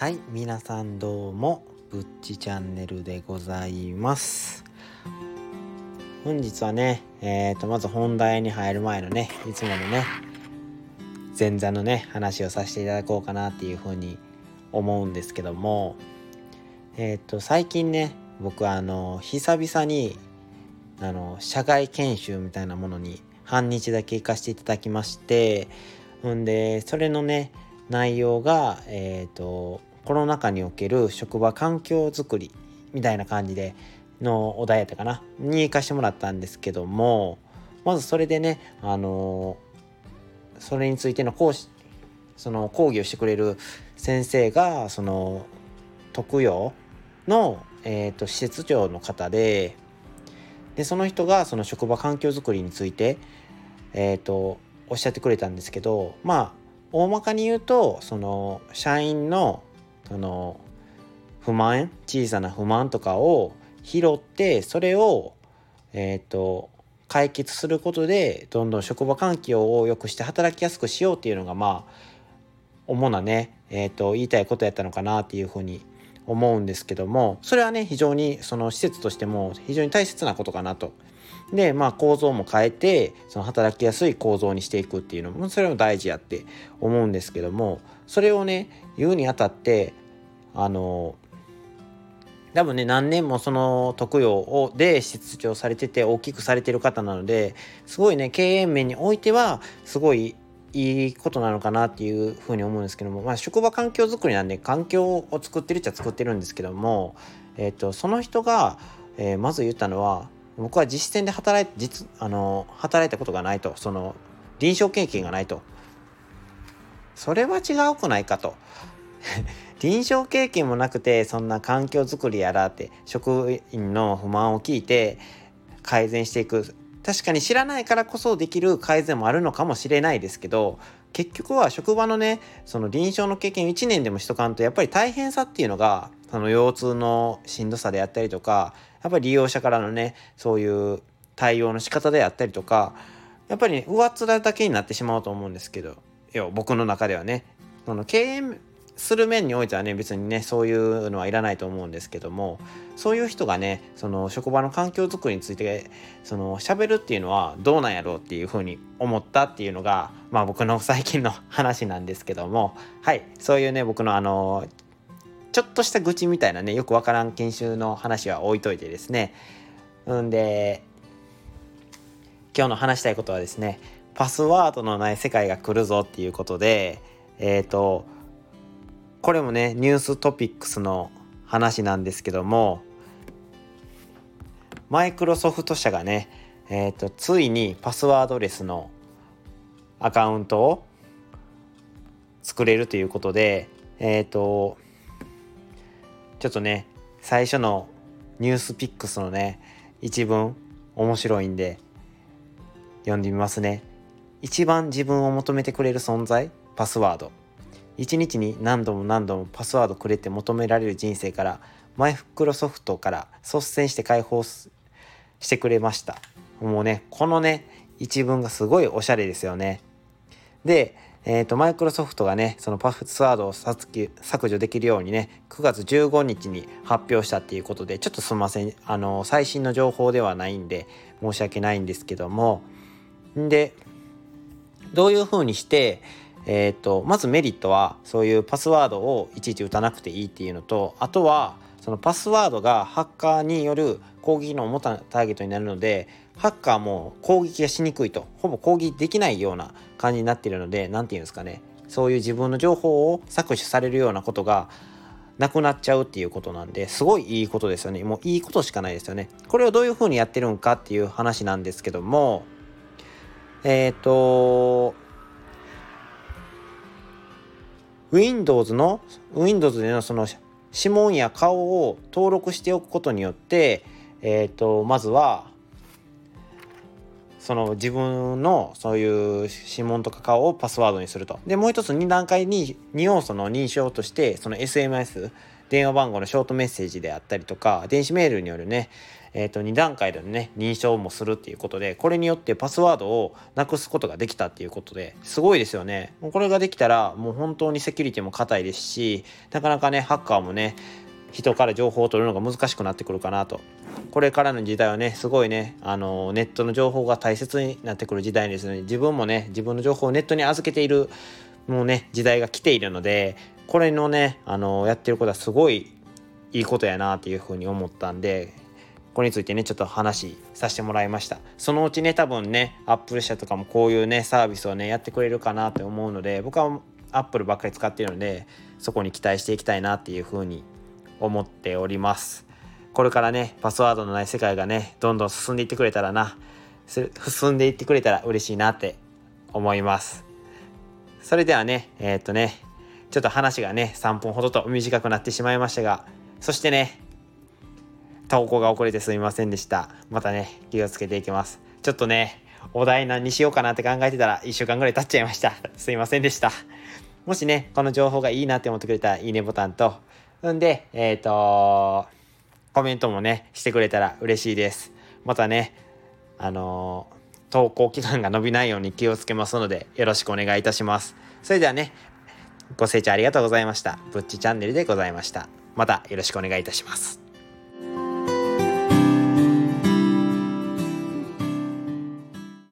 はい皆さんどうもぶっちチャンネルでございます。本日はねえー、とまず本題に入る前のねいつものね前座のね話をさせていただこうかなっていうふうに思うんですけどもえっ、ー、と最近ね僕はあの久々にあの社外研修みたいなものに半日だけ行かせていただきましてんでそれのね内容がえっ、ー、とコロナ禍における職場環境づくりみたいな感じでのお題やったかなに行かしてもらったんですけどもまずそれでねあのそれについての講師その講義をしてくれる先生がその特養の、えーと、施設長の方ででその人がその職場環境づくりについて、えーとおっしゃってくれたんですけどまあ大まかに言うとその社員のその不満小さな不満とかを拾ってそれをえっ、ー、と解決することでどんどん職場環境を良くして働きやすくしようっていうのがまあ主なね、えーと、言いたいことやったのかなっていうふうに思うんですけどもそれはね非常にその施設としても非常に大切なことかなと。でまあ構造も変えてその働きやすい構造にしていくっていうのもそれも大事やって思うんですけどもそれをね言うにあたってあの多分ね何年もその特養をで出張されてて大きくされてる方なのですごいね経営面においてはすごいいいことなのかなっていうふうに思うんですけども、まあ、職場環境づくりなんで環境を作ってるっちゃ作ってるんですけども、えーと、その人が、えー、まず言ったのは僕は実践で働い実あの働いたことがないとその臨床経験がないと。それは違うくないかと。臨床経験もなくてそんな環境づくりやらって職員の不満を聞いて改善していく。確かに知らないからこそできる改善もあるのかもしれないですけど結局は職場のねその臨床の経験1年でもしとかんとやっぱり大変さっていうのがその腰痛のしんどさであったりとかやっぱり利用者からのねそういう対応の仕方であったりとかやっぱり、ね、上っ面だけになってしまうと思うんですけど僕の中ではねその経営する面においてはね別にねそういうのはいらないと思うんですけどもそういう人がねその職場の環境づくりについてその喋るっていうのはどうなんやろうっていうふうに思ったっていうのがまあ僕の最近の話なんですけどもはいそういうね僕のあのちょっとした愚痴みたいなねよくわからん研修の話は置いといてですね。うんで今日の話したいことはですねパスワードのない世界が来るぞっていうことでえっ、ー、とこれもねニューストピックスの話なんですけどもマイクロソフト社がね、えーと、ついにパスワードレスのアカウントを作れるということでえっ、ー、とちょっとね最初のニュースピックスのね一文面白いんで読んでみますね。一番自分を求めてくれる存在パスワード。1日に何度も何度もパスワードくれて求められる人生からマイクロソフトから率先して解放してくれました。もうねこのね一文がすごいおしゃれですよね。でえーと、マイクロソフトがねそのパスワードを削除できるようにね9月15日に発表したっていうことでちょっとすみません。あの最新の情報ではないんで申し訳ないんですけども。んでどういうふうにしてえーと、まずメリットはそういうパスワードをいちいち打たなくていいっていうのとあとはそのパスワードがハッカーによる攻撃の主なターゲットになるのでハッカーも攻撃がしにくいと。ほぼ攻撃できないような感じになっているので何て言うんですかね。そういう自分の情報を搾取されるようなことがなくなっちゃうっていうことなんですごいいいことですよね。もういいことしかないですよね。これをどういうふうにやってるんかっていう話なんですけどもえっ、ー、と Windows の Windows でのその指紋や顔を登録しておくことによって、えーと、まずはその自分のそういう指紋とか顔をパスワードにすると。でもう一つ2段階に2要素の認証としてその SMS 電話番号のショートメッセージであったりとか電子メールによるね、えー、と2段階でのね認証もするっていうことでこれによってパスワードをなくすことができたっていうことですごいですよねこれができたらもう本当にセキュリティも硬いですしなかなかねハッカーもね人から情報を取るのが難しくなってくるかなと。これからの時代はねすごいねあのネットの情報が大切になってくる時代ですね。自分もね自分の情報をネットに預けているもうね時代が来ているのでこれのねあのやってることはすごいいいことやなっていうふうに思ったんでこれについてねちょっと話させてもらいました。そのうちね多分ねアップル社とかもこういうねサービスをねやってくれるかなって思うので僕はアップルばっかり使っているのでそこに期待していきたいなっていうふうに思っております。これからねパスワードのない世界がねどんどん進んでいってくれたらな。進んでいってくれたら嬉しいなって思います。それではねえー、っとねちょっと話がね3分ほどと短くなってしまいましたがそしてね投稿が遅れてすみませんでした。またね気をつけていきます。ちょっとねお題何にしようかなって考えてたら1週間ぐらい経っちゃいました。すいませんでした。もしねこの情報がいいなって思ってくれたらいいねボタンとんでえっ、ー、とコメントもねしてくれたら嬉しいです。またねあのー、投稿期間が伸びないように気をつけますのでよろしくお願いいたします。それではねご清聴ありがとうございました。ぶっちチャンネルでございました。またよろしくお願いいたします。